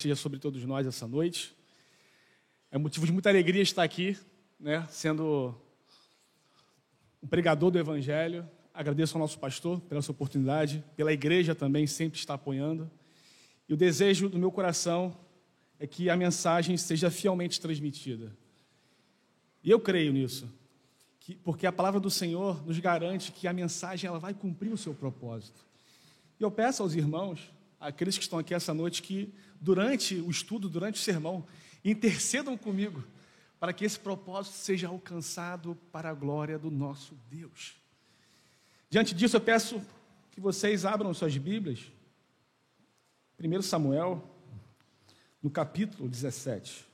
seja sobre todos nós essa noite. É motivo de muita alegria estar aqui, né, sendo um pregador do Evangelho. Agradeço ao nosso pastor pela essa oportunidade, pela igreja também sempre está apoiando. E o desejo do meu coração é que a mensagem seja fielmente transmitida. E eu creio nisso, que, porque a palavra do Senhor nos garante que a mensagem ela vai cumprir o seu propósito. E eu peço aos irmãos, aqueles que estão aqui essa noite, que durante o estudo, durante o sermão, intercedam comigo para que esse propósito seja alcançado para a glória do nosso Deus. Diante disso, eu peço que vocês abram suas Bíblias. 1 Samuel, no capítulo 17.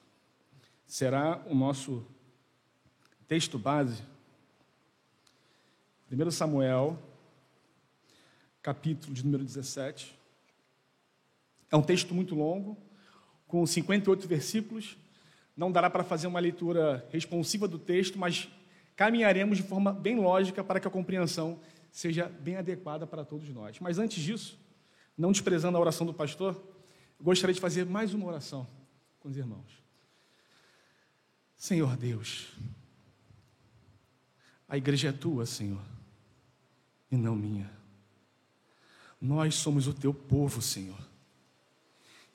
Será o nosso texto base. 1 Samuel, capítulo de número 17. É um texto muito longo, com 58 versículos. Não dará para fazer uma leitura responsiva do texto, mas caminharemos de forma bem lógica para que a compreensão seja bem adequada para todos nós. Mas antes disso, não desprezando a oração do pastor, gostaria de fazer mais uma oração com os irmãos. Senhor Deus, a igreja é tua, Senhor, e não minha. Nós somos o teu povo, Senhor.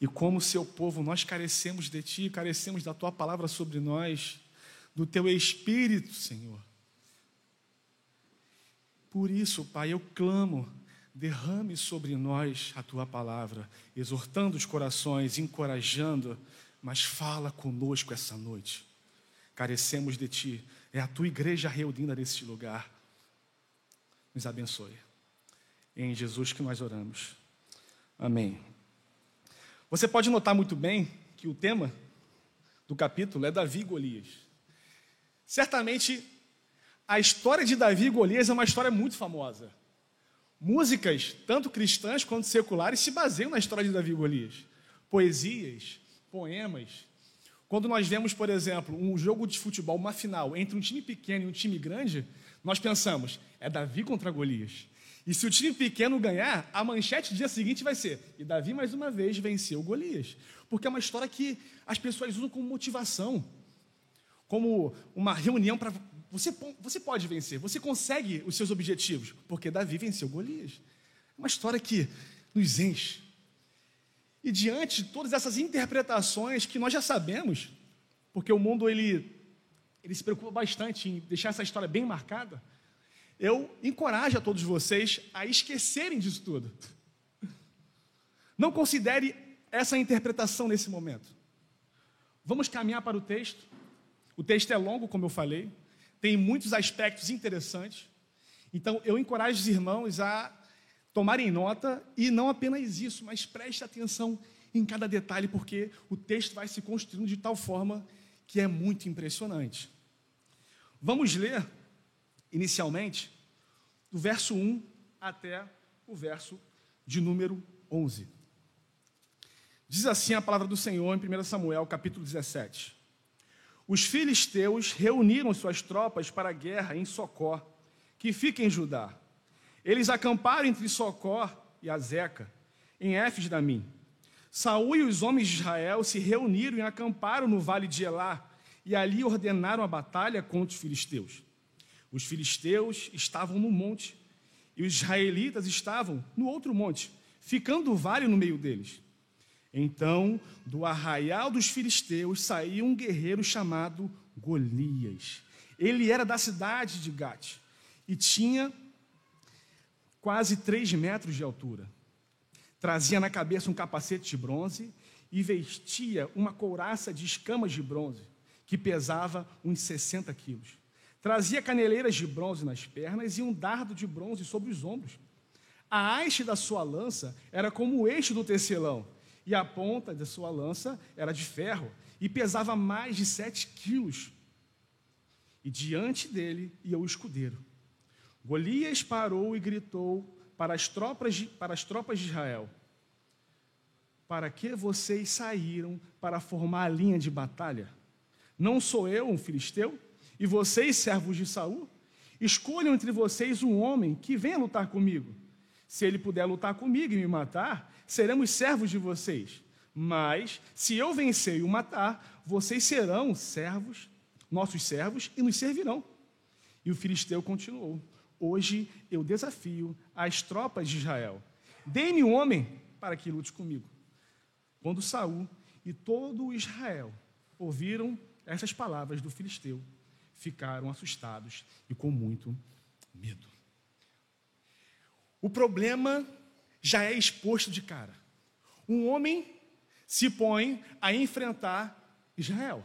E como seu povo, nós carecemos de ti, carecemos da tua palavra sobre nós, do teu espírito, Senhor. Por isso, Pai, eu clamo, derrame sobre nós a tua palavra, exortando os corações, encorajando, mas fala conosco essa noite. Carecemos de ti, é a tua igreja reunida neste lugar. Nos abençoe. Em Jesus que nós oramos. Amém. Você pode notar muito bem que o tema do capítulo é Davi e Golias. Certamente, a história de Davi e Golias é uma história muito famosa. Músicas, tanto cristãs quanto seculares, se baseiam na história de Davi e Golias. Poesias, poemas. Quando nós vemos, por exemplo, um jogo de futebol, uma final, entre um time pequeno e um time grande, nós pensamos, é Davi contra Golias. E se o time pequeno ganhar, a manchete do dia seguinte vai ser: e Davi mais uma vez venceu Golias. Porque é uma história que as pessoas usam como motivação, como uma reunião para. Você, você pode vencer, você consegue os seus objetivos, porque Davi venceu Golias. É uma história que nos enche. E diante de todas essas interpretações que nós já sabemos, porque o mundo ele, ele se preocupa bastante em deixar essa história bem marcada, eu encorajo a todos vocês a esquecerem disso tudo. Não considere essa interpretação nesse momento. Vamos caminhar para o texto. O texto é longo, como eu falei, tem muitos aspectos interessantes. Então, eu encorajo os irmãos a tomarem nota e não apenas isso, mas preste atenção em cada detalhe, porque o texto vai se construindo de tal forma que é muito impressionante. Vamos ler inicialmente, do verso 1 até o verso de número 11. Diz assim a palavra do Senhor em 1 Samuel, capítulo 17. Os filisteus reuniram suas tropas para a guerra em Socó, que fica em Judá. Eles acamparam entre Socó e Azeca, em Éfes Damim. Saúl e os homens de Israel se reuniram e acamparam no vale de Elá, e ali ordenaram a batalha contra os filisteus. Os filisteus estavam no monte e os israelitas estavam no outro monte, ficando o vale no meio deles. Então, do arraial dos filisteus saiu um guerreiro chamado Golias. Ele era da cidade de Gate e tinha quase três metros de altura. Trazia na cabeça um capacete de bronze e vestia uma couraça de escamas de bronze, que pesava uns 60 quilos. Trazia caneleiras de bronze nas pernas e um dardo de bronze sobre os ombros. A haste da sua lança era como o eixo do tecelão, e a ponta da sua lança era de ferro, e pesava mais de sete quilos. E diante dele ia o escudeiro. Golias parou e gritou para as tropas de, para as tropas de Israel: Para que vocês saíram para formar a linha de batalha? Não sou eu um filisteu? E vocês, servos de Saul, escolham entre vocês um homem que venha lutar comigo. Se ele puder lutar comigo e me matar, seremos servos de vocês. Mas, se eu vencer e o matar, vocês serão servos, nossos servos, e nos servirão. E o filisteu continuou: Hoje eu desafio as tropas de Israel. Dê-me um homem para que lute comigo. Quando Saul e todo Israel ouviram essas palavras do filisteu, ficaram assustados e com muito medo. O problema já é exposto de cara. Um homem se põe a enfrentar Israel.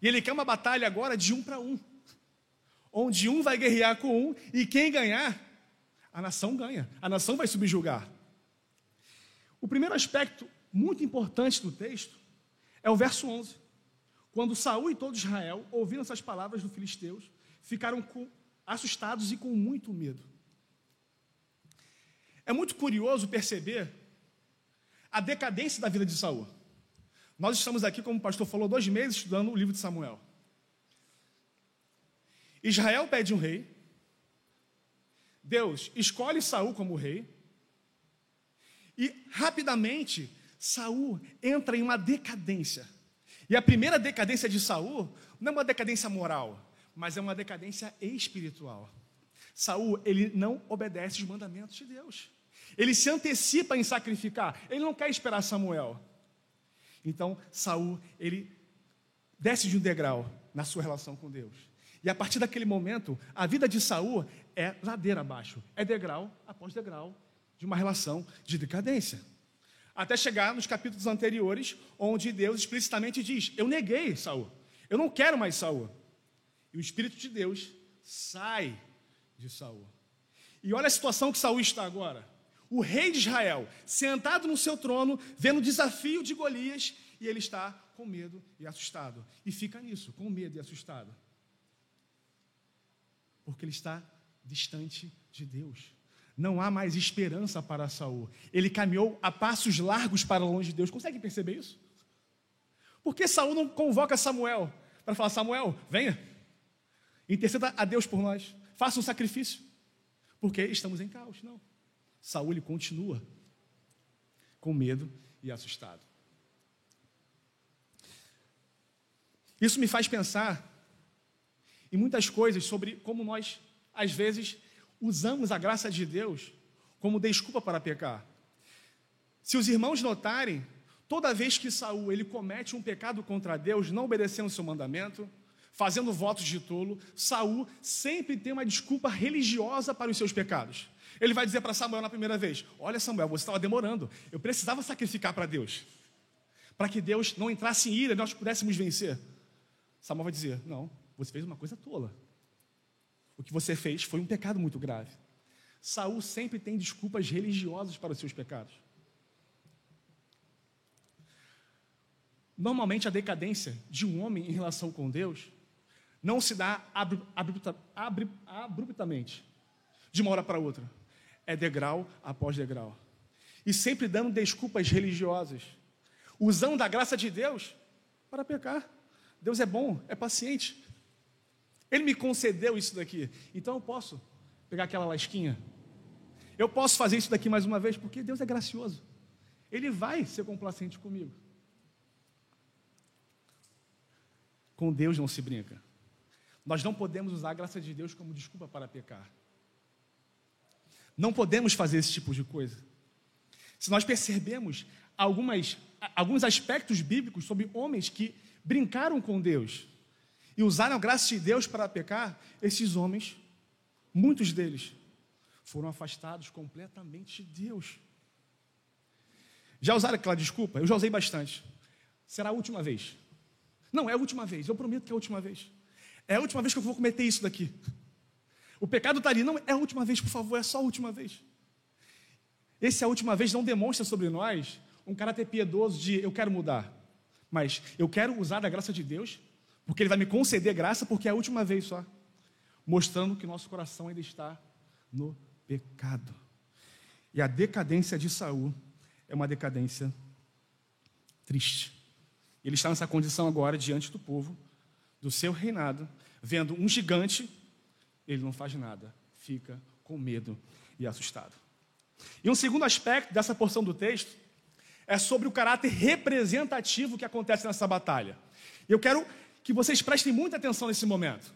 E ele quer uma batalha agora de um para um. Onde um vai guerrear com um e quem ganhar, a nação ganha. A nação vai subjugar. O primeiro aspecto muito importante do texto é o verso 11. Quando Saul e todo Israel ouviram essas palavras do filisteus, ficaram com, assustados e com muito medo. É muito curioso perceber a decadência da vida de Saul. Nós estamos aqui, como o pastor falou, dois meses estudando o livro de Samuel. Israel pede um rei. Deus escolhe Saul como rei. E rapidamente Saul entra em uma decadência. E a primeira decadência de Saul não é uma decadência moral, mas é uma decadência espiritual. Saul, ele não obedece os mandamentos de Deus. Ele se antecipa em sacrificar. Ele não quer esperar Samuel. Então, Saul, ele desce de um degrau na sua relação com Deus. E a partir daquele momento, a vida de Saul é ladeira abaixo, é degrau após degrau de uma relação de decadência. Até chegar nos capítulos anteriores, onde Deus explicitamente diz: Eu neguei Saul, eu não quero mais Saul. E o Espírito de Deus sai de Saul. E olha a situação que Saul está agora o rei de Israel, sentado no seu trono, vendo o desafio de Golias, e ele está com medo e assustado. E fica nisso, com medo e assustado. Porque ele está distante de Deus. Não há mais esperança para Saul. Ele caminhou a passos largos para longe de Deus. Consegue perceber isso? Por que Saul não convoca Samuel para falar: Samuel, venha, interceda a Deus por nós, faça um sacrifício? Porque estamos em caos. Não. Saul ele continua com medo e assustado. Isso me faz pensar em muitas coisas sobre como nós, às vezes, usamos a graça de Deus como desculpa para pecar. Se os irmãos notarem, toda vez que Saul ele comete um pecado contra Deus, não obedecendo seu mandamento, fazendo votos de tolo, Saul sempre tem uma desculpa religiosa para os seus pecados. Ele vai dizer para Samuel na primeira vez: Olha, Samuel, você estava demorando. Eu precisava sacrificar para Deus. Para que Deus não entrasse em ira e nós pudéssemos vencer. Samuel vai dizer: Não, você fez uma coisa tola. O que você fez foi um pecado muito grave. Saul sempre tem desculpas religiosas para os seus pecados. Normalmente a decadência de um homem em relação com Deus não se dá abruptamente, de uma hora para outra é degrau após degrau. E sempre dando desculpas religiosas, usando da graça de Deus para pecar. Deus é bom, é paciente. Ele me concedeu isso daqui, então eu posso pegar aquela lasquinha. Eu posso fazer isso daqui mais uma vez, porque Deus é gracioso. Ele vai ser complacente comigo. Com Deus não se brinca. Nós não podemos usar a graça de Deus como desculpa para pecar. Não podemos fazer esse tipo de coisa. Se nós percebemos algumas, alguns aspectos bíblicos sobre homens que brincaram com Deus e usaram a graça de Deus para pecar, esses homens, muitos deles, foram afastados completamente de Deus. Já usaram aquela desculpa? Eu já usei bastante. Será a última vez. Não, é a última vez. Eu prometo que é a última vez. É a última vez que eu vou cometer isso daqui. O pecado está ali, não é a última vez, por favor, é só a última vez. Esse é a última vez não demonstra sobre nós um caráter piedoso de eu quero mudar, mas eu quero usar da graça de Deus, porque Ele vai me conceder graça, porque é a última vez só, mostrando que nosso coração ainda está no pecado. E a decadência de Saul é uma decadência triste. Ele está nessa condição agora diante do povo, do seu reinado, vendo um gigante ele não faz nada, fica com medo e assustado. E um segundo aspecto dessa porção do texto é sobre o caráter representativo que acontece nessa batalha. Eu quero que vocês prestem muita atenção nesse momento.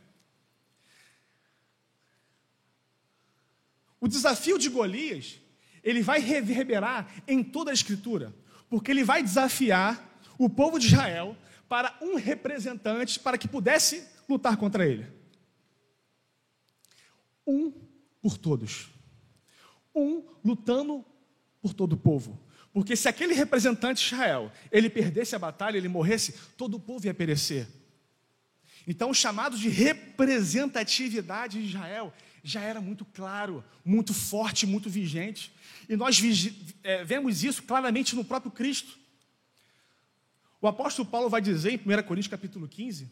O desafio de Golias, ele vai reverberar em toda a Escritura, porque ele vai desafiar o povo de Israel para um representante para que pudesse lutar contra ele. Um por todos. Um lutando por todo o povo. Porque se aquele representante de Israel, ele perdesse a batalha, ele morresse, todo o povo ia perecer. Então o chamado de representatividade de Israel já era muito claro, muito forte, muito vigente. E nós é, vemos isso claramente no próprio Cristo. O apóstolo Paulo vai dizer em 1 Coríntios capítulo 15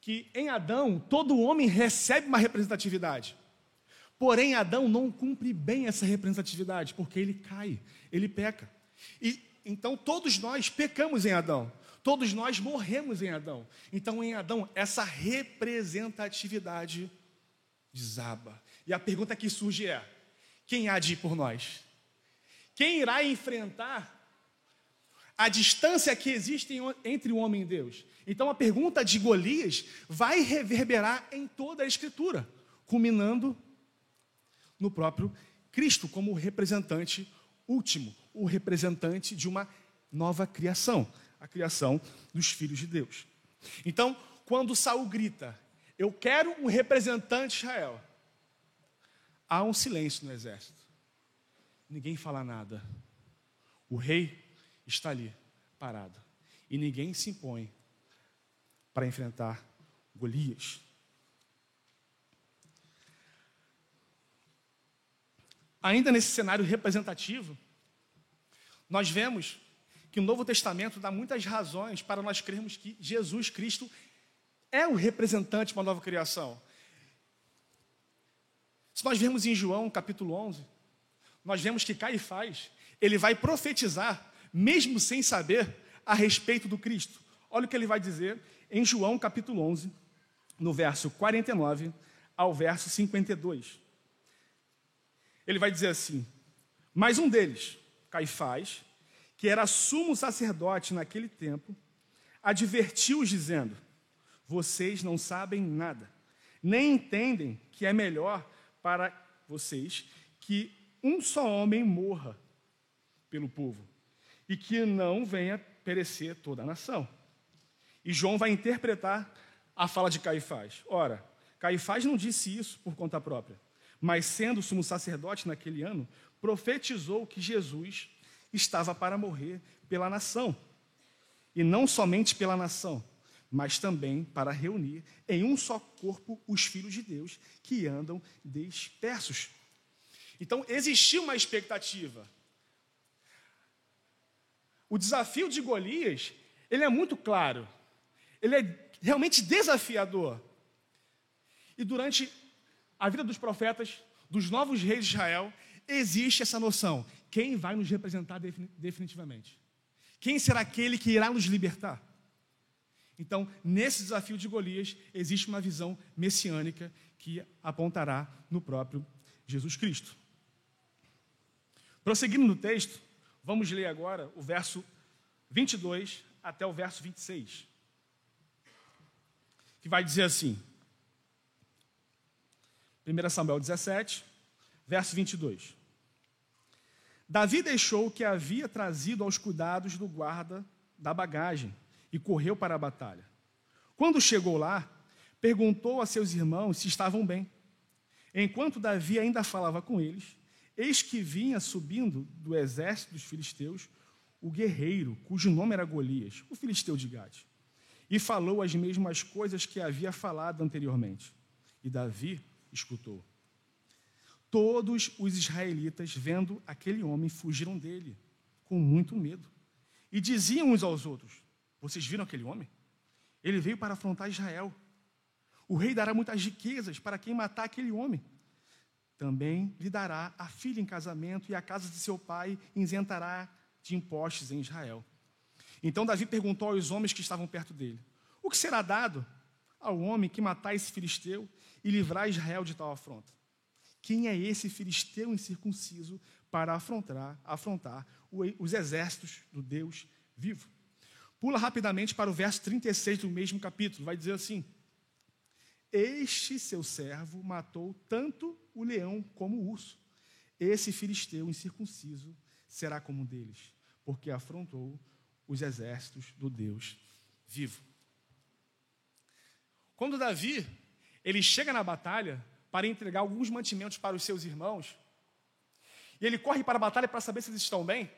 que em Adão todo homem recebe uma representatividade. Porém, Adão não cumpre bem essa representatividade, porque ele cai, ele peca. E então todos nós pecamos em Adão. Todos nós morremos em Adão. Então, em Adão, essa representatividade desaba. E a pergunta que surge é: quem há de ir por nós? Quem irá enfrentar a distância que existe entre o homem e Deus? Então a pergunta de Golias vai reverberar em toda a Escritura, culminando no próprio Cristo como representante último, o representante de uma nova criação, a criação dos filhos de Deus. Então, quando Saul grita: eu quero um representante de Israel. Há um silêncio no exército. Ninguém fala nada. O rei está ali, parado. E ninguém se impõe para enfrentar Golias. Ainda nesse cenário representativo, nós vemos que o Novo Testamento dá muitas razões para nós crermos que Jesus Cristo é o representante de uma nova criação. Se nós vemos em João capítulo 11, nós vemos que Caifás, ele vai profetizar, mesmo sem saber, a respeito do Cristo. Olha o que ele vai dizer em João capítulo 11, no verso 49 ao verso 52. Ele vai dizer assim: Mas um deles, Caifás, que era sumo sacerdote naquele tempo, advertiu-os, dizendo: vocês não sabem nada, nem entendem que é melhor para vocês que um só homem morra pelo povo e que não venha perecer toda a nação. E João vai interpretar a fala de Caifás. Ora, Caifás não disse isso por conta própria, mas sendo sumo sacerdote naquele ano, profetizou que Jesus estava para morrer pela nação. E não somente pela nação, mas também para reunir em um só corpo os filhos de Deus que andam dispersos. Então, existiu uma expectativa. O desafio de Golias, ele é muito claro. Ele é realmente desafiador. E durante a vida dos profetas, dos novos reis de Israel, existe essa noção: quem vai nos representar definitivamente? Quem será aquele que irá nos libertar? Então, nesse desafio de Golias, existe uma visão messiânica que apontará no próprio Jesus Cristo. Prosseguindo no texto, vamos ler agora o verso 22 até o verso 26, que vai dizer assim: 1 Samuel 17, verso 22. Davi deixou o que havia trazido aos cuidados do guarda da bagagem e correu para a batalha. Quando chegou lá, perguntou a seus irmãos se estavam bem. Enquanto Davi ainda falava com eles, eis que vinha subindo do exército dos filisteus o guerreiro, cujo nome era Golias, o filisteu de Gade, e falou as mesmas coisas que havia falado anteriormente. E Davi escutou. Todos os israelitas, vendo aquele homem, fugiram dele, com muito medo, e diziam uns aos outros: vocês viram aquele homem? Ele veio para afrontar Israel. O rei dará muitas riquezas para quem matar aquele homem. Também lhe dará a filha em casamento e a casa de seu pai isentará de impostos em Israel. Então Davi perguntou aos homens que estavam perto dele: O que será dado ao homem que matar esse filisteu e livrar Israel de tal afronta? Quem é esse filisteu incircunciso para afrontar, afrontar os exércitos do Deus vivo. Pula rapidamente para o verso 36 do mesmo capítulo, vai dizer assim: Este seu servo matou tanto o leão como o urso. Esse filisteu incircunciso será como um deles, porque afrontou os exércitos do Deus vivo. Quando Davi ele chega na batalha para entregar alguns mantimentos para os seus irmãos, e ele corre para a batalha para saber se eles estão bem,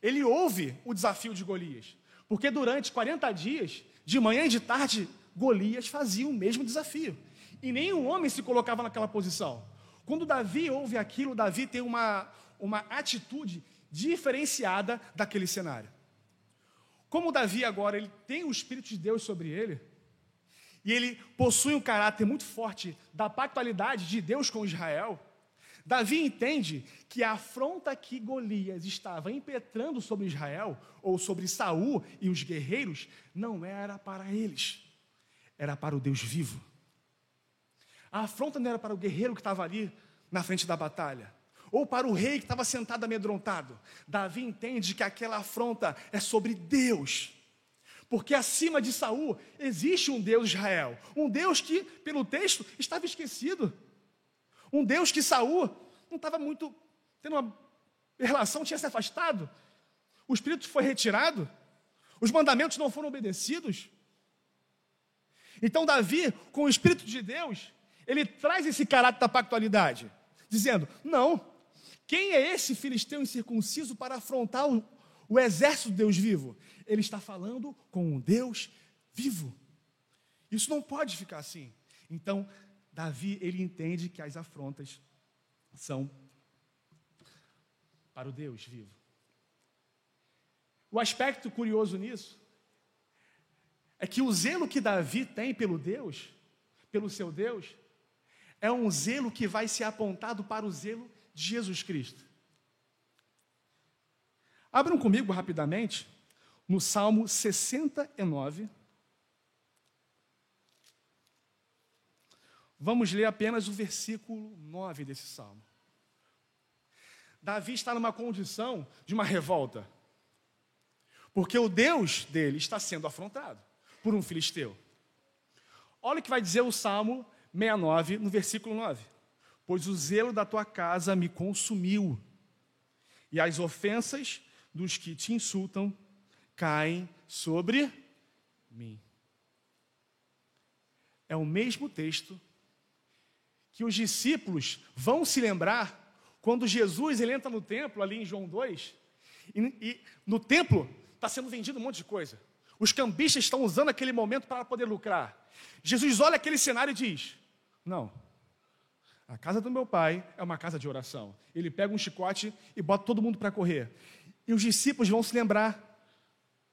ele ouve o desafio de Golias, porque durante 40 dias, de manhã e de tarde, Golias fazia o mesmo desafio, e nenhum homem se colocava naquela posição. Quando Davi ouve aquilo, Davi tem uma, uma atitude diferenciada daquele cenário. Como Davi agora ele tem o Espírito de Deus sobre ele, e ele possui um caráter muito forte da pactualidade de Deus com Israel, Davi entende que a afronta que Golias estava impetrando sobre Israel, ou sobre Saul e os guerreiros, não era para eles, era para o Deus vivo. A afronta não era para o guerreiro que estava ali na frente da batalha, ou para o rei que estava sentado amedrontado. Davi entende que aquela afronta é sobre Deus. Porque acima de Saul existe um Deus de Israel, um Deus que, pelo texto, estava esquecido. Um Deus que Saul não estava muito tendo uma relação, tinha se afastado. O espírito foi retirado, os mandamentos não foram obedecidos. Então Davi, com o espírito de Deus, ele traz esse caráter da pactualidade, dizendo: Não, quem é esse filisteu incircunciso para afrontar o, o exército de Deus vivo? Ele está falando com um Deus vivo. Isso não pode ficar assim. Então, Davi, ele entende que as afrontas são para o Deus vivo. O aspecto curioso nisso é que o zelo que Davi tem pelo Deus, pelo seu Deus, é um zelo que vai ser apontado para o zelo de Jesus Cristo. Abram comigo rapidamente no Salmo 69. Vamos ler apenas o versículo 9 desse salmo. Davi está numa condição de uma revolta, porque o Deus dele está sendo afrontado por um filisteu. Olha o que vai dizer o Salmo 69, no versículo 9: Pois o zelo da tua casa me consumiu, e as ofensas dos que te insultam caem sobre mim. É o mesmo texto que os discípulos vão se lembrar quando Jesus ele entra no templo, ali em João 2, e, e no templo está sendo vendido um monte de coisa. Os cambistas estão usando aquele momento para poder lucrar. Jesus olha aquele cenário e diz: não. A casa do meu pai é uma casa de oração. Ele pega um chicote e bota todo mundo para correr. E os discípulos vão se lembrar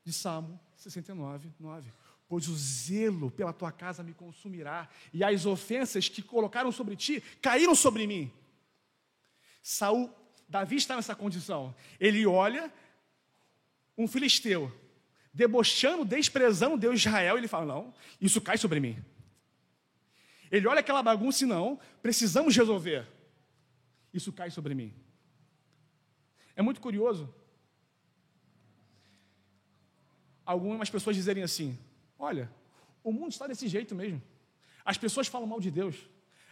de Salmo 69, 9. Pois o zelo pela tua casa me consumirá, e as ofensas que colocaram sobre ti caíram sobre mim. Saul, Davi está nessa condição. Ele olha um filisteu debochando, desprezando Deus de Israel, ele fala: Não, isso cai sobre mim. Ele olha aquela bagunça e não, precisamos resolver. Isso cai sobre mim. É muito curioso algumas pessoas dizerem assim: olha, o mundo está desse jeito mesmo. As pessoas falam mal de Deus,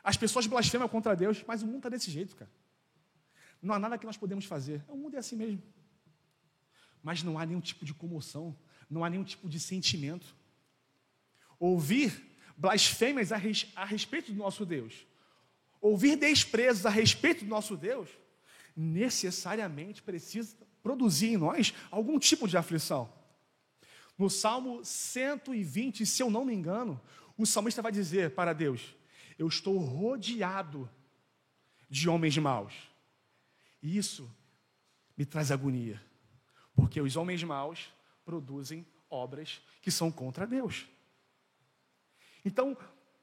as pessoas blasfemam contra Deus, mas o mundo está desse jeito, cara. Não há nada que nós podemos fazer. O mundo é assim mesmo. Mas não há nenhum tipo de comoção, não há nenhum tipo de sentimento. Ouvir blasfêmias a, res, a respeito do nosso Deus, ouvir desprezos a respeito do nosso Deus, necessariamente precisa produzir em nós algum tipo de aflição. No Salmo 120, se eu não me engano, o salmista vai dizer para Deus: Eu estou rodeado de homens maus. E isso me traz agonia, porque os homens maus produzem obras que são contra Deus. Então,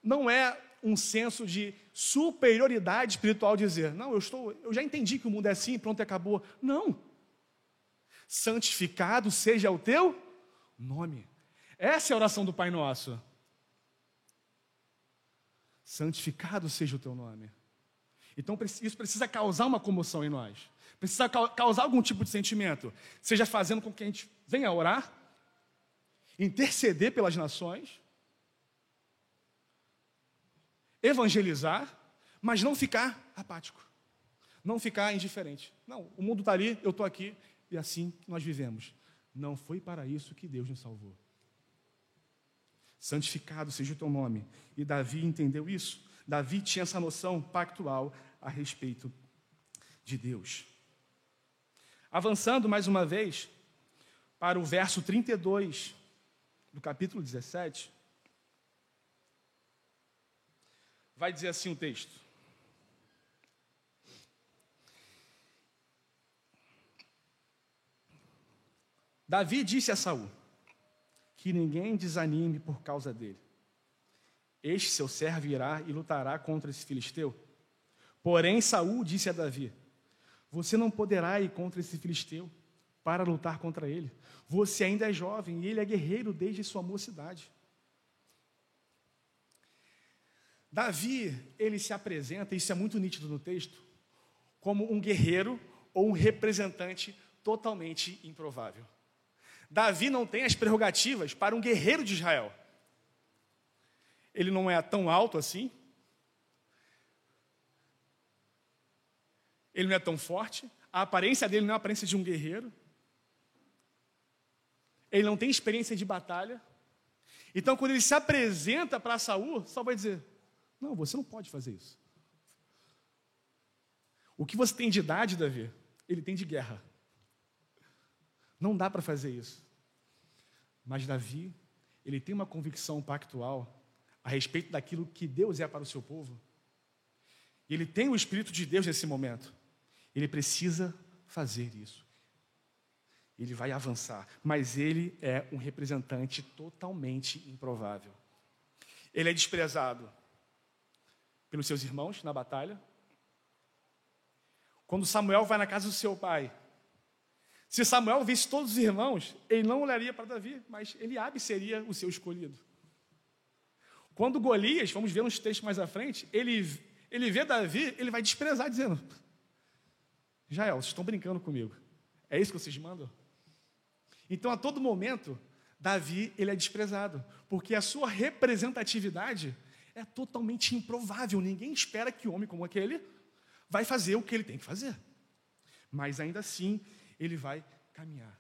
não é um senso de superioridade espiritual dizer, não, eu estou, eu já entendi que o mundo é assim, pronto, acabou. Não. Santificado seja o teu nome. Essa é a oração do Pai Nosso. Santificado seja o teu nome. Então isso precisa causar uma comoção em nós. Precisa causar algum tipo de sentimento. Seja fazendo com que a gente venha orar, interceder pelas nações, evangelizar, mas não ficar apático, não ficar indiferente. Não, o mundo está ali, eu estou aqui, e assim nós vivemos. Não foi para isso que Deus nos salvou. Santificado seja o teu nome. E Davi entendeu isso. Davi tinha essa noção pactual a respeito de Deus. Avançando mais uma vez para o verso 32 do capítulo 17, vai dizer assim o texto: Davi disse a Saul: Que ninguém desanime por causa dele. Este seu servo irá e lutará contra esse filisteu. Porém, Saul disse a Davi: Você não poderá ir contra esse filisteu para lutar contra ele. Você ainda é jovem e ele é guerreiro desde sua mocidade. Davi, ele se apresenta, isso é muito nítido no texto, como um guerreiro ou um representante totalmente improvável. Davi não tem as prerrogativas para um guerreiro de Israel. Ele não é tão alto assim. Ele não é tão forte. A aparência dele não é a aparência de um guerreiro. Ele não tem experiência de batalha. Então, quando ele se apresenta para Saul, Saul vai dizer: Não, você não pode fazer isso. O que você tem de idade, Davi, ele tem de guerra. Não dá para fazer isso. Mas Davi, ele tem uma convicção pactual a respeito daquilo que Deus é para o seu povo. Ele tem o Espírito de Deus nesse momento. Ele precisa fazer isso. Ele vai avançar, mas ele é um representante totalmente improvável. Ele é desprezado pelos seus irmãos na batalha. Quando Samuel vai na casa do seu pai, se Samuel visse todos os irmãos, ele não olharia para Davi, mas Eliabe seria o seu escolhido. Quando Golias, vamos ver uns textos mais à frente, ele, ele vê Davi, ele vai desprezar, dizendo: Jael, vocês estão brincando comigo. É isso que vocês mandam? Então, a todo momento, Davi ele é desprezado, porque a sua representatividade é totalmente improvável. Ninguém espera que um homem como aquele vai fazer o que ele tem que fazer. Mas ainda assim, ele vai caminhar.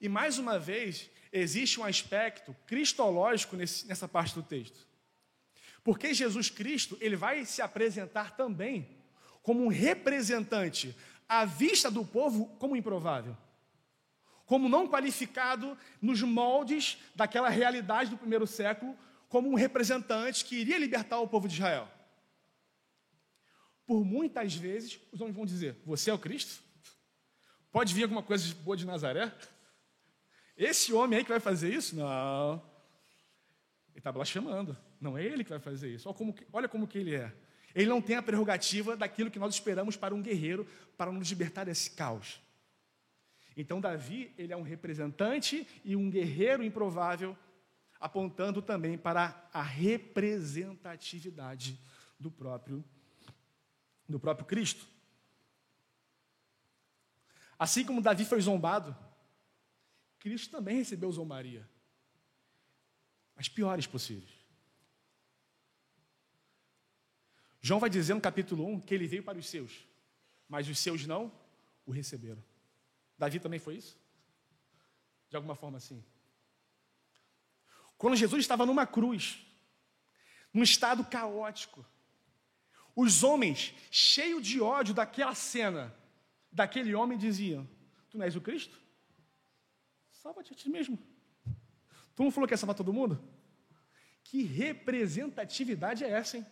E mais uma vez, existe um aspecto cristológico nesse, nessa parte do texto. Porque Jesus Cristo, ele vai se apresentar também como um representante à vista do povo como improvável. Como não qualificado nos moldes daquela realidade do primeiro século, como um representante que iria libertar o povo de Israel. Por muitas vezes, os homens vão dizer: Você é o Cristo? Pode vir alguma coisa boa de Nazaré? Esse homem aí que vai fazer isso? Não. Ele está blasfemando. Não é ele que vai fazer isso. Olha como, que, olha como que ele é. Ele não tem a prerrogativa daquilo que nós esperamos para um guerreiro, para nos libertar desse caos. Então, Davi, ele é um representante e um guerreiro improvável, apontando também para a representatividade do próprio, do próprio Cristo. Assim como Davi foi zombado, Cristo também recebeu zombaria. As piores possíveis. João vai dizer no capítulo 1 que ele veio para os seus, mas os seus não o receberam. Davi também foi isso? De alguma forma assim. Quando Jesus estava numa cruz, num estado caótico, os homens, cheios de ódio daquela cena, daquele homem diziam: Tu não és o Cristo? Salva-te a ti mesmo. Tu não falou que ia salvar todo mundo? Que representatividade é essa, hein?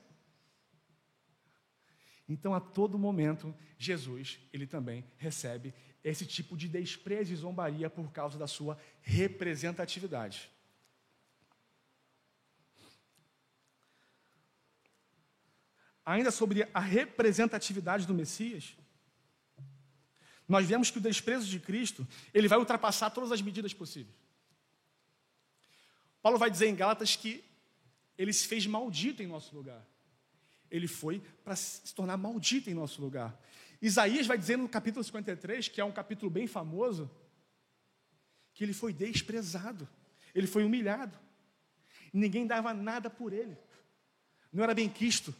Então, a todo momento, Jesus, ele também recebe esse tipo de desprezo e zombaria por causa da sua representatividade. Ainda sobre a representatividade do Messias, nós vemos que o desprezo de Cristo, ele vai ultrapassar todas as medidas possíveis. Paulo vai dizer em Gálatas que ele se fez maldito em nosso lugar. Ele foi para se tornar maldito em nosso lugar. Isaías vai dizer no capítulo 53, que é um capítulo bem famoso, que ele foi desprezado, ele foi humilhado. Ninguém dava nada por ele. Não era bem quisto.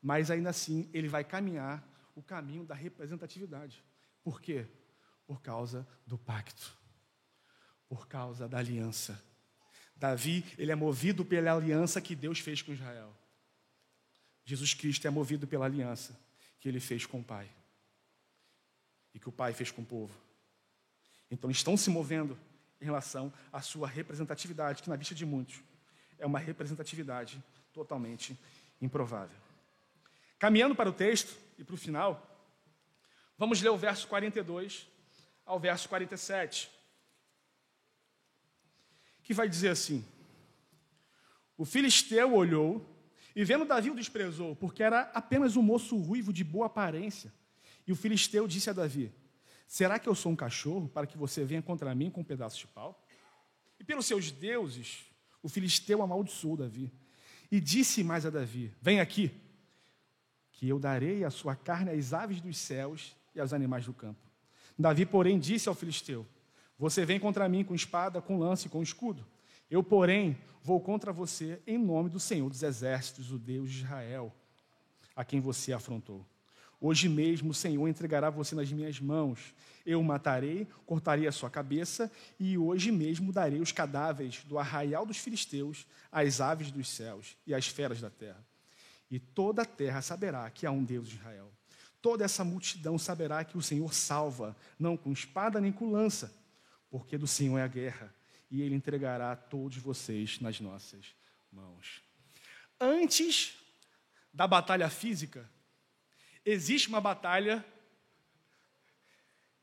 Mas ainda assim, ele vai caminhar o caminho da representatividade. Por quê? Por causa do pacto. Por causa da aliança. Davi, ele é movido pela aliança que Deus fez com Israel. Jesus Cristo é movido pela aliança que ele fez com o Pai. E que o Pai fez com o povo. Então estão se movendo em relação à sua representatividade, que na vista de muitos é uma representatividade totalmente improvável. Caminhando para o texto e para o final, vamos ler o verso 42 ao verso 47, que vai dizer assim: O filisteu olhou e, vendo Davi, o desprezou, porque era apenas um moço ruivo de boa aparência. E o filisteu disse a Davi: Será que eu sou um cachorro para que você venha contra mim com um pedaço de pau? E pelos seus deuses, o filisteu amaldiçoou Davi. E disse mais a Davi: Vem aqui que eu darei a sua carne às aves dos céus e aos animais do campo. Davi, porém, disse ao filisteu: Você vem contra mim com espada, com lance e com escudo. Eu, porém, vou contra você em nome do Senhor dos exércitos, o Deus de Israel, a quem você afrontou. Hoje mesmo o Senhor entregará você nas minhas mãos. Eu o matarei, cortarei a sua cabeça, e hoje mesmo darei os cadáveres do arraial dos filisteus às aves dos céus e às feras da terra. E toda a terra saberá que há um Deus de Israel. Toda essa multidão saberá que o Senhor salva, não com espada nem com lança, porque do Senhor é a guerra, e Ele entregará todos vocês nas nossas mãos. Antes da batalha física, existe uma batalha,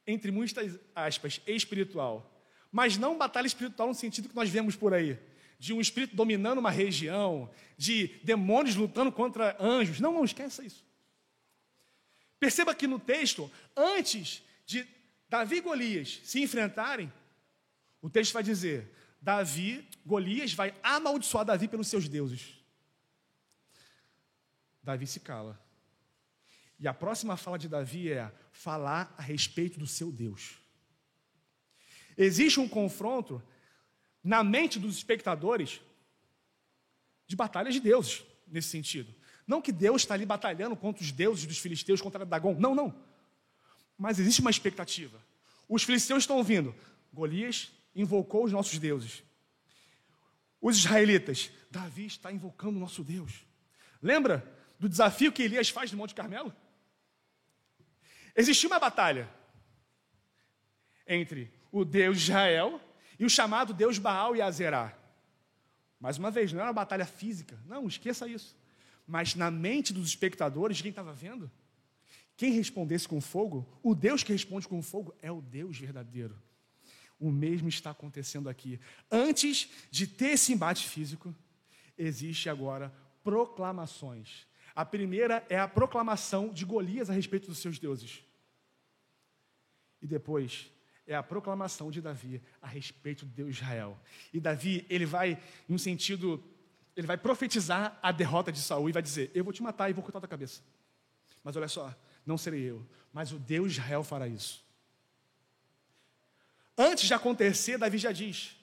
entre muitas aspas, espiritual. Mas não batalha espiritual no sentido que nós vemos por aí de um espírito dominando uma região, de demônios lutando contra anjos. Não, não esqueça isso. Perceba que no texto, antes de Davi e Golias se enfrentarem, o texto vai dizer: Davi, Golias vai amaldiçoar Davi pelos seus deuses. Davi se cala. E a próxima fala de Davi é falar a respeito do seu Deus. Existe um confronto na mente dos espectadores de batalhas de deuses, nesse sentido. Não que Deus está ali batalhando contra os deuses dos filisteus, contra Dagon. Não, não. Mas existe uma expectativa. Os filisteus estão ouvindo. Golias invocou os nossos deuses. Os israelitas, Davi está invocando o nosso Deus. Lembra do desafio que Elias faz no Monte Carmelo? Existia uma batalha entre o Deus de Israel e o chamado Deus Baal e Azerá. Mais uma vez, não era uma batalha física. Não, esqueça isso. Mas na mente dos espectadores, quem estava vendo, quem respondesse com fogo, o Deus que responde com fogo é o Deus verdadeiro. O mesmo está acontecendo aqui. Antes de ter esse embate físico, existe agora proclamações. A primeira é a proclamação de Golias a respeito dos seus deuses. E depois é a proclamação de Davi a respeito de Deus de Israel. E Davi, ele vai, em um sentido, ele vai profetizar a derrota de Saul e vai dizer: Eu vou te matar e vou cortar a tua cabeça. Mas olha só, não serei eu, mas o Deus de Israel fará isso. Antes de acontecer, Davi já diz: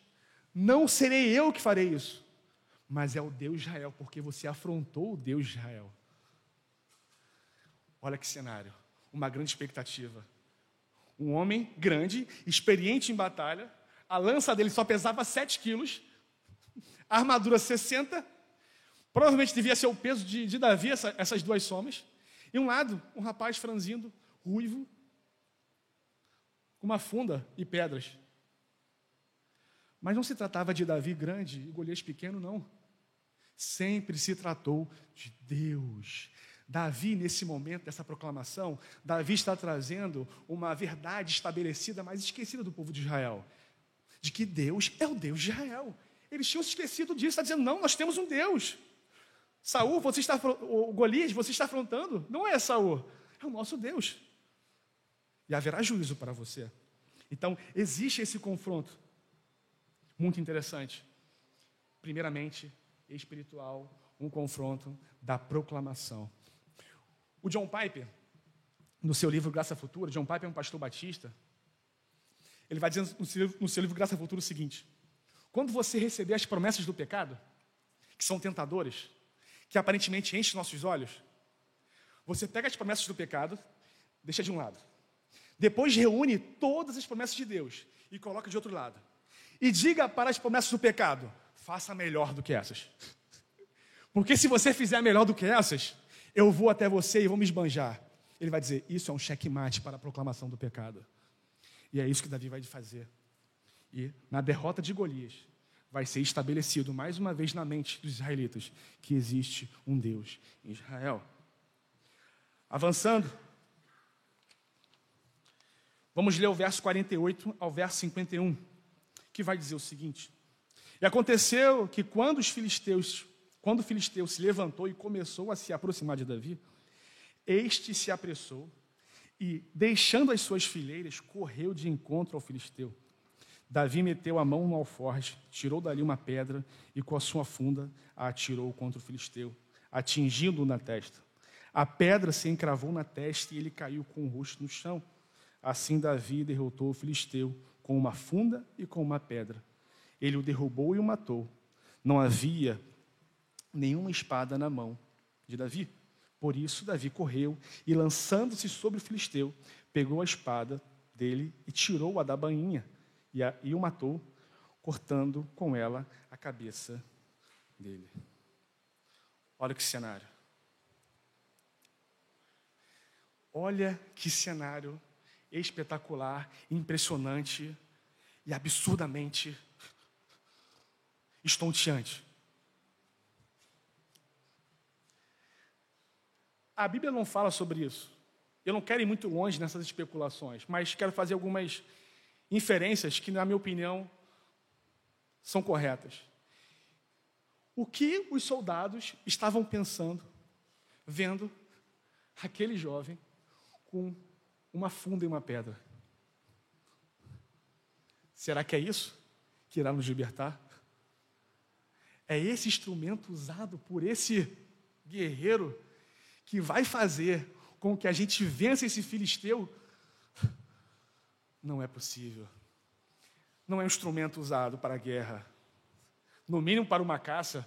Não serei eu que farei isso, mas é o Deus de Israel, porque você afrontou o Deus de Israel. Olha que cenário, uma grande expectativa um homem grande, experiente em batalha, a lança dele só pesava 7 quilos, armadura 60, provavelmente devia ser o peso de, de Davi, essa, essas duas somas, e um lado, um rapaz franzindo, ruivo, com uma funda e pedras. Mas não se tratava de Davi grande e Golias pequeno, não. Sempre se tratou de Deus, Davi, nesse momento dessa proclamação, Davi está trazendo uma verdade estabelecida, mas esquecida do povo de Israel: de que Deus é o Deus de Israel. Eles tinham se esquecido disso, está dizendo: não, nós temos um Deus. Saul, você está, o Golias, você está afrontando, não é Saul, é o nosso Deus. E haverá juízo para você. Então, existe esse confronto muito interessante. Primeiramente, espiritual, um confronto da proclamação. O John Piper, no seu livro Graça Futura, John Piper é um pastor batista, ele vai seu, no seu livro Graça Futura o seguinte: quando você receber as promessas do pecado, que são tentadoras, que aparentemente enchem nossos olhos, você pega as promessas do pecado, deixa de um lado. Depois reúne todas as promessas de Deus e coloca de outro lado. E diga para as promessas do pecado: faça melhor do que essas. Porque se você fizer melhor do que essas, eu vou até você e vou me esbanjar. Ele vai dizer: Isso é um checkmate para a proclamação do pecado. E é isso que Davi vai fazer. E na derrota de Golias, vai ser estabelecido mais uma vez na mente dos israelitas que existe um Deus em Israel. Avançando, vamos ler o verso 48 ao verso 51, que vai dizer o seguinte: E aconteceu que quando os filisteus, quando o filisteu se levantou e começou a se aproximar de Davi, este se apressou e, deixando as suas fileiras, correu de encontro ao filisteu. Davi meteu a mão no alforje, tirou dali uma pedra e, com a sua funda, a atirou contra o filisteu, atingindo-o na testa. A pedra se encravou na testa e ele caiu com o rosto no chão. Assim Davi derrotou o filisteu com uma funda e com uma pedra. Ele o derrubou e o matou. Não havia nenhuma espada na mão de Davi. Por isso Davi correu e, lançando-se sobre o filisteu, pegou a espada dele e tirou-a da bainha e, a, e o matou, cortando com ela a cabeça dele. Olha que cenário. Olha que cenário espetacular, impressionante e absurdamente estonteante. A Bíblia não fala sobre isso. Eu não quero ir muito longe nessas especulações, mas quero fazer algumas inferências que, na minha opinião, são corretas. O que os soldados estavam pensando, vendo aquele jovem com uma funda e uma pedra. Será que é isso que irá nos libertar? É esse instrumento usado por esse guerreiro que vai fazer com que a gente vença esse filisteu? Não é possível. Não é um instrumento usado para a guerra, no mínimo para uma caça,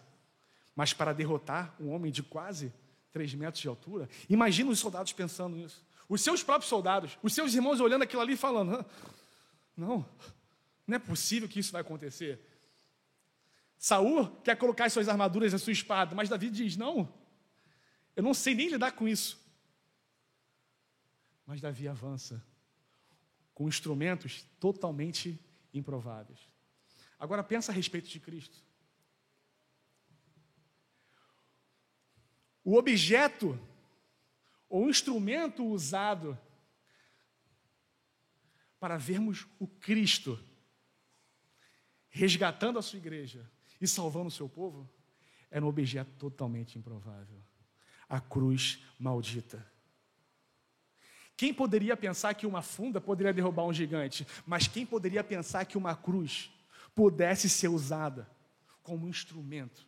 mas para derrotar um homem de quase três metros de altura. Imagina os soldados pensando nisso. Os seus próprios soldados, os seus irmãos olhando aquilo ali e falando: não, não é possível que isso vai acontecer. Saul quer colocar as suas armaduras na sua espada, mas Davi diz: não, eu não sei nem lidar com isso. Mas Davi avança com instrumentos totalmente improváveis. Agora pensa a respeito de Cristo. O objeto ou instrumento usado para vermos o Cristo resgatando a sua igreja e salvando o seu povo, era um objeto totalmente improvável a cruz maldita. Quem poderia pensar que uma funda poderia derrubar um gigante? Mas quem poderia pensar que uma cruz pudesse ser usada como instrumento,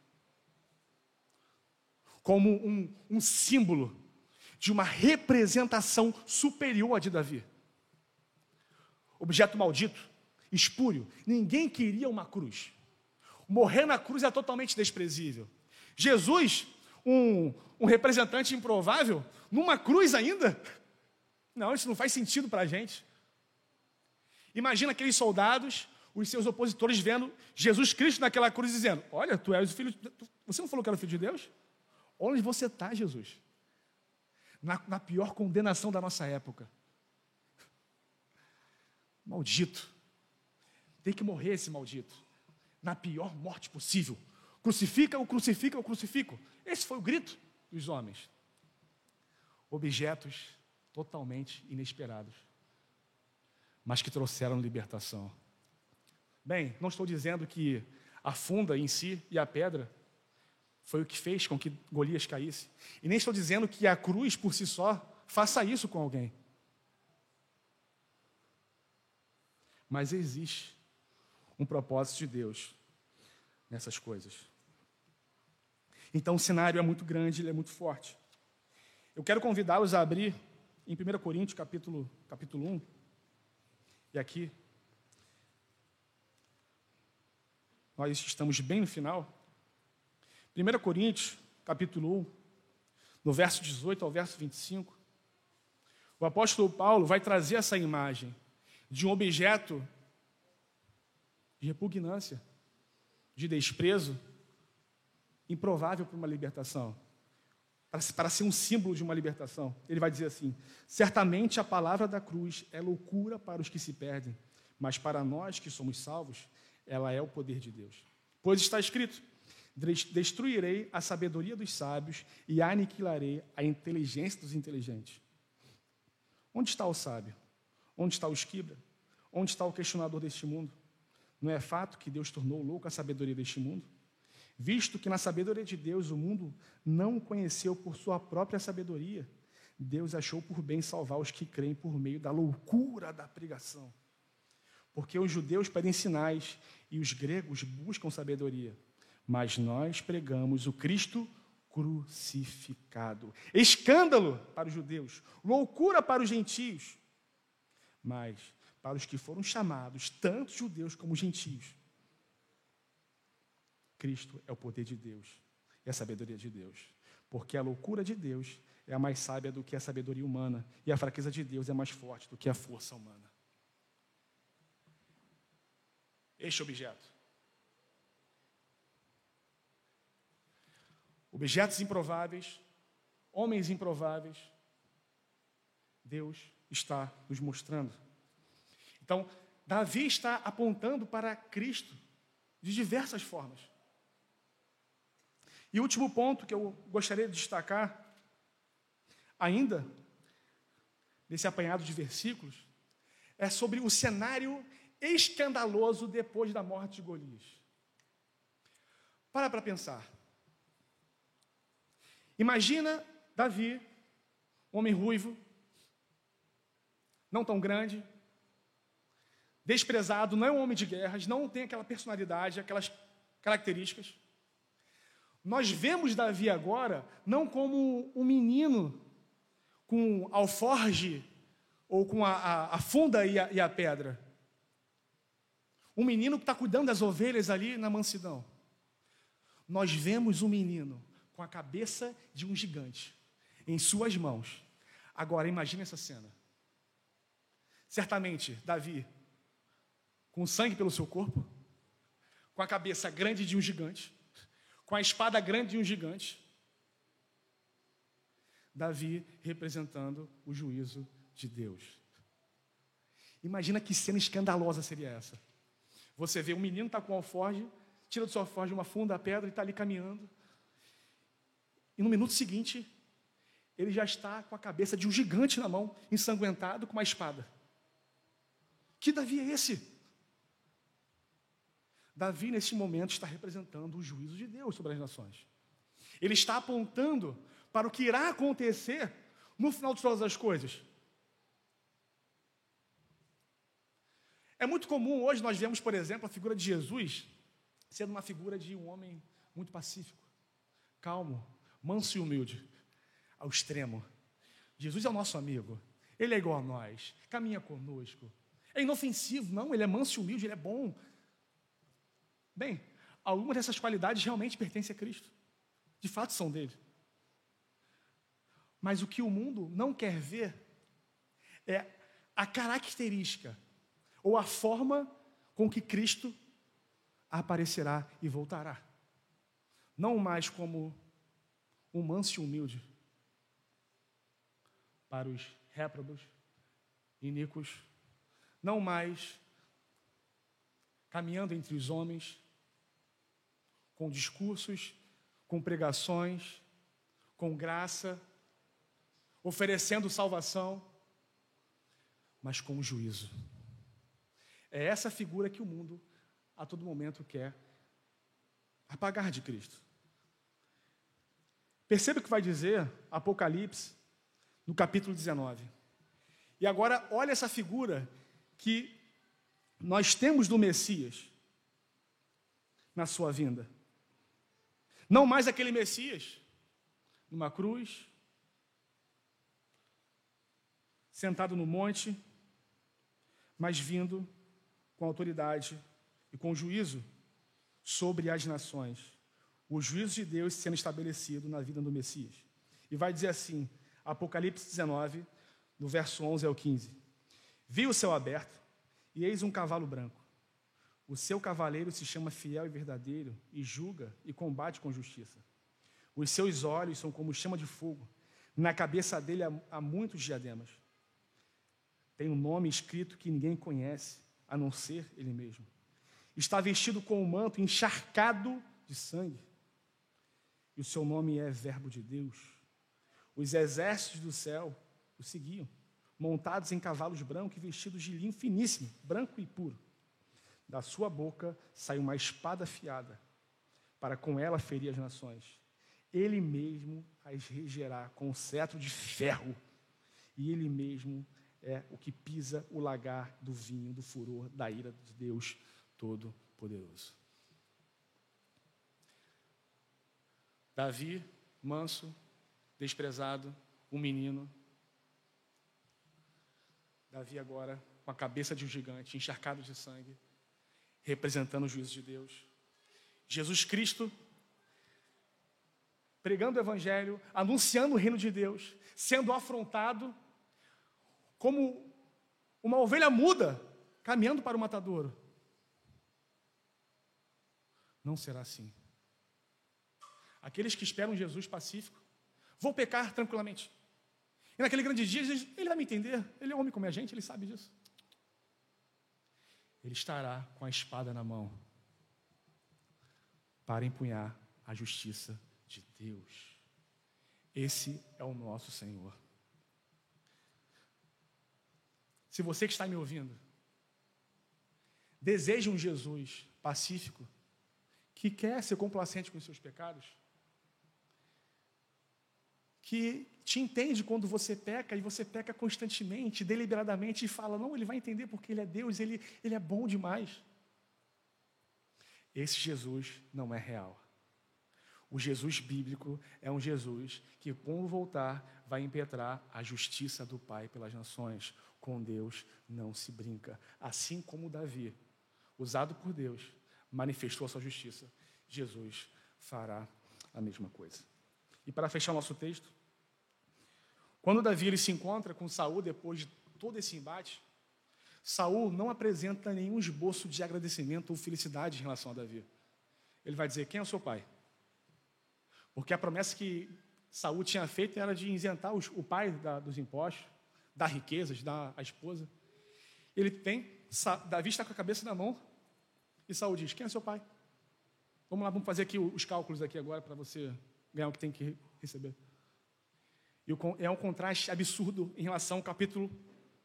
como um, um símbolo de uma representação superior à de Davi. Objeto maldito, espúrio, ninguém queria uma cruz. Morrer na cruz é totalmente desprezível. Jesus, um, um representante improvável, numa cruz ainda? Não, isso não faz sentido para a gente. Imagina aqueles soldados, os seus opositores, vendo Jesus Cristo naquela cruz, dizendo: Olha, tu és o filho. Você não falou que era o filho de Deus? Onde você está, Jesus? na, na pior condenação da nossa época. Maldito. Tem que morrer esse maldito. Na pior morte possível. Crucifica o crucifica o crucifico. Esse foi o grito dos homens. Objetos totalmente inesperados, mas que trouxeram libertação. Bem, não estou dizendo que a funda em si e a pedra foi o que fez com que Golias caísse. E nem estou dizendo que a cruz por si só faça isso com alguém. Mas existe um propósito de Deus nessas coisas. Então o cenário é muito grande, ele é muito forte. Eu quero convidá-los a abrir em 1 Coríntios, capítulo, capítulo 1. E aqui, nós estamos bem no final. 1 Coríntios, capítulo 1, no verso 18 ao verso 25. O apóstolo Paulo vai trazer essa imagem de um objeto de repugnância, de desprezo, improvável para uma libertação, para ser um símbolo de uma libertação. Ele vai dizer assim: certamente a palavra da cruz é loucura para os que se perdem, mas para nós que somos salvos, ela é o poder de Deus. Pois está escrito: destruirei a sabedoria dos sábios e aniquilarei a inteligência dos inteligentes. Onde está o sábio? Onde está o esquibra? Onde está o questionador deste mundo? Não é fato que Deus tornou louco a sabedoria deste mundo? Visto que na sabedoria de Deus o mundo não o conheceu por sua própria sabedoria, Deus achou por bem salvar os que creem por meio da loucura da pregação. Porque os judeus pedem sinais e os gregos buscam sabedoria, mas nós pregamos o Cristo crucificado. Escândalo para os judeus, loucura para os gentios. Mas para os que foram chamados, tanto judeus como gentios, Cristo é o poder de Deus e a sabedoria de Deus. Porque a loucura de Deus é mais sábia do que a sabedoria humana, e a fraqueza de Deus é mais forte do que a força humana. Este objeto. Objetos improváveis, homens improváveis, Deus está nos mostrando. Então, Davi está apontando para Cristo de diversas formas. E último ponto que eu gostaria de destacar, ainda, nesse apanhado de versículos, é sobre o cenário escandaloso depois da morte de Golias. Para para pensar. Imagina Davi, homem ruivo, não tão grande, desprezado, não é um homem de guerras, não tem aquela personalidade, aquelas características. Nós vemos Davi agora não como um menino com alforge ou com a, a, a funda e a, e a pedra. Um menino que está cuidando das ovelhas ali na mansidão. Nós vemos um menino com a cabeça de um gigante em suas mãos. Agora imagine essa cena. Certamente, Davi, com sangue pelo seu corpo, com a cabeça grande de um gigante, com a espada grande de um gigante. Davi representando o juízo de Deus. Imagina que cena escandalosa seria essa. Você vê um menino está com um alforge, tira do seu alforge uma funda, a pedra e está ali caminhando. E no minuto seguinte, ele já está com a cabeça de um gigante na mão, ensanguentado com uma espada. Que Davi é esse? Davi, nesse momento, está representando o juízo de Deus sobre as nações. Ele está apontando para o que irá acontecer no final de todas as coisas. É muito comum hoje nós vemos, por exemplo, a figura de Jesus sendo uma figura de um homem muito pacífico, calmo, manso e humilde, ao extremo. Jesus é o nosso amigo, ele é igual a nós, caminha conosco. É inofensivo, não, ele é manso e humilde, ele é bom, Bem, algumas dessas qualidades realmente pertencem a Cristo. De fato são dele. Mas o que o mundo não quer ver é a característica ou a forma com que Cristo aparecerá e voltará. Não mais como um manso e humilde para os réprobos, iníquos, não mais caminhando entre os homens, com discursos, com pregações, com graça, oferecendo salvação, mas com juízo. É essa figura que o mundo a todo momento quer apagar de Cristo. Perceba o que vai dizer Apocalipse no capítulo 19. E agora olha essa figura que nós temos do Messias na sua vinda. Não mais aquele Messias numa cruz, sentado no monte, mas vindo com autoridade e com juízo sobre as nações. O juízo de Deus sendo estabelecido na vida do Messias. E vai dizer assim, Apocalipse 19, do verso 11 ao 15. Vi o céu aberto, e eis um cavalo branco. O seu cavaleiro se chama fiel e verdadeiro, e julga e combate com justiça. Os seus olhos são como chama de fogo. Na cabeça dele há muitos diademas. Tem um nome escrito que ninguém conhece, a não ser ele mesmo. Está vestido com um manto encharcado de sangue. E o seu nome é Verbo de Deus. Os exércitos do céu o seguiam, montados em cavalos brancos e vestidos de linho finíssimo, branco e puro. Da sua boca sai uma espada afiada, para com ela ferir as nações. Ele mesmo as regerá com um cetro de ferro, e ele mesmo é o que pisa o lagar do vinho, do furor, da ira de Deus Todo-Poderoso. Davi, manso, desprezado, um menino, Davi agora com a cabeça de um gigante, encharcado de sangue, representando o juízo de Deus. Jesus Cristo pregando o evangelho, anunciando o reino de Deus, sendo afrontado como uma ovelha muda caminhando para o matadouro. Não será assim. Aqueles que esperam Jesus pacífico vão pecar tranquilamente. E naquele grande dia, ele vai me entender. Ele é homem como a gente, ele sabe disso. Ele estará com a espada na mão para empunhar a justiça de Deus. Esse é o nosso Senhor. Se você que está me ouvindo deseja um Jesus pacífico, que quer ser complacente com os seus pecados, que te entende quando você peca e você peca constantemente, deliberadamente e fala: não, ele vai entender porque ele é Deus, ele, ele é bom demais. Esse Jesus não é real. O Jesus bíblico é um Jesus que, quando voltar, vai impetrar a justiça do Pai pelas nações. Com Deus não se brinca. Assim como Davi, usado por Deus, manifestou a sua justiça, Jesus fará a mesma coisa. E para fechar nosso texto, quando Davi ele se encontra com Saul depois de todo esse embate, Saul não apresenta nenhum esboço de agradecimento ou felicidade em relação a Davi. Ele vai dizer: Quem é o seu pai? Porque a promessa que Saul tinha feito era de isentar os, o pai da, dos impostos, dar riquezas, dar a esposa. Ele tem, Davi está com a cabeça na mão, e Saul diz: Quem é seu pai? Vamos lá, vamos fazer aqui os cálculos aqui agora para você ganhar o que tem que receber. E é um contraste absurdo em relação ao capítulo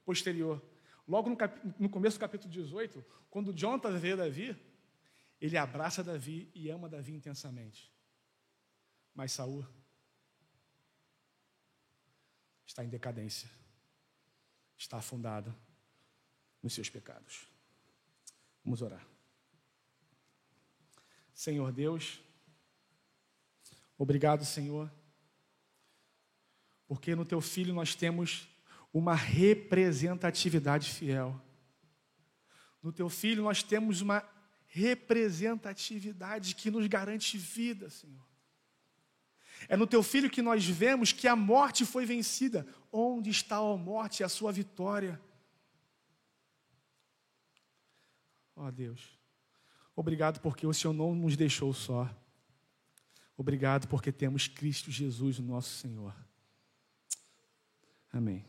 posterior. Logo no, cap... no começo do capítulo 18, quando Jonathan vê Davi, ele abraça Davi e ama Davi intensamente. Mas Saul está em decadência, está afundado nos seus pecados. Vamos orar. Senhor Deus, obrigado, Senhor porque no teu filho nós temos uma representatividade fiel. No teu filho nós temos uma representatividade que nos garante vida, Senhor. É no teu filho que nós vemos que a morte foi vencida. Onde está a morte e a sua vitória? Ó oh, Deus, obrigado porque o Senhor não nos deixou só. Obrigado porque temos Cristo Jesus, nosso Senhor. Amém.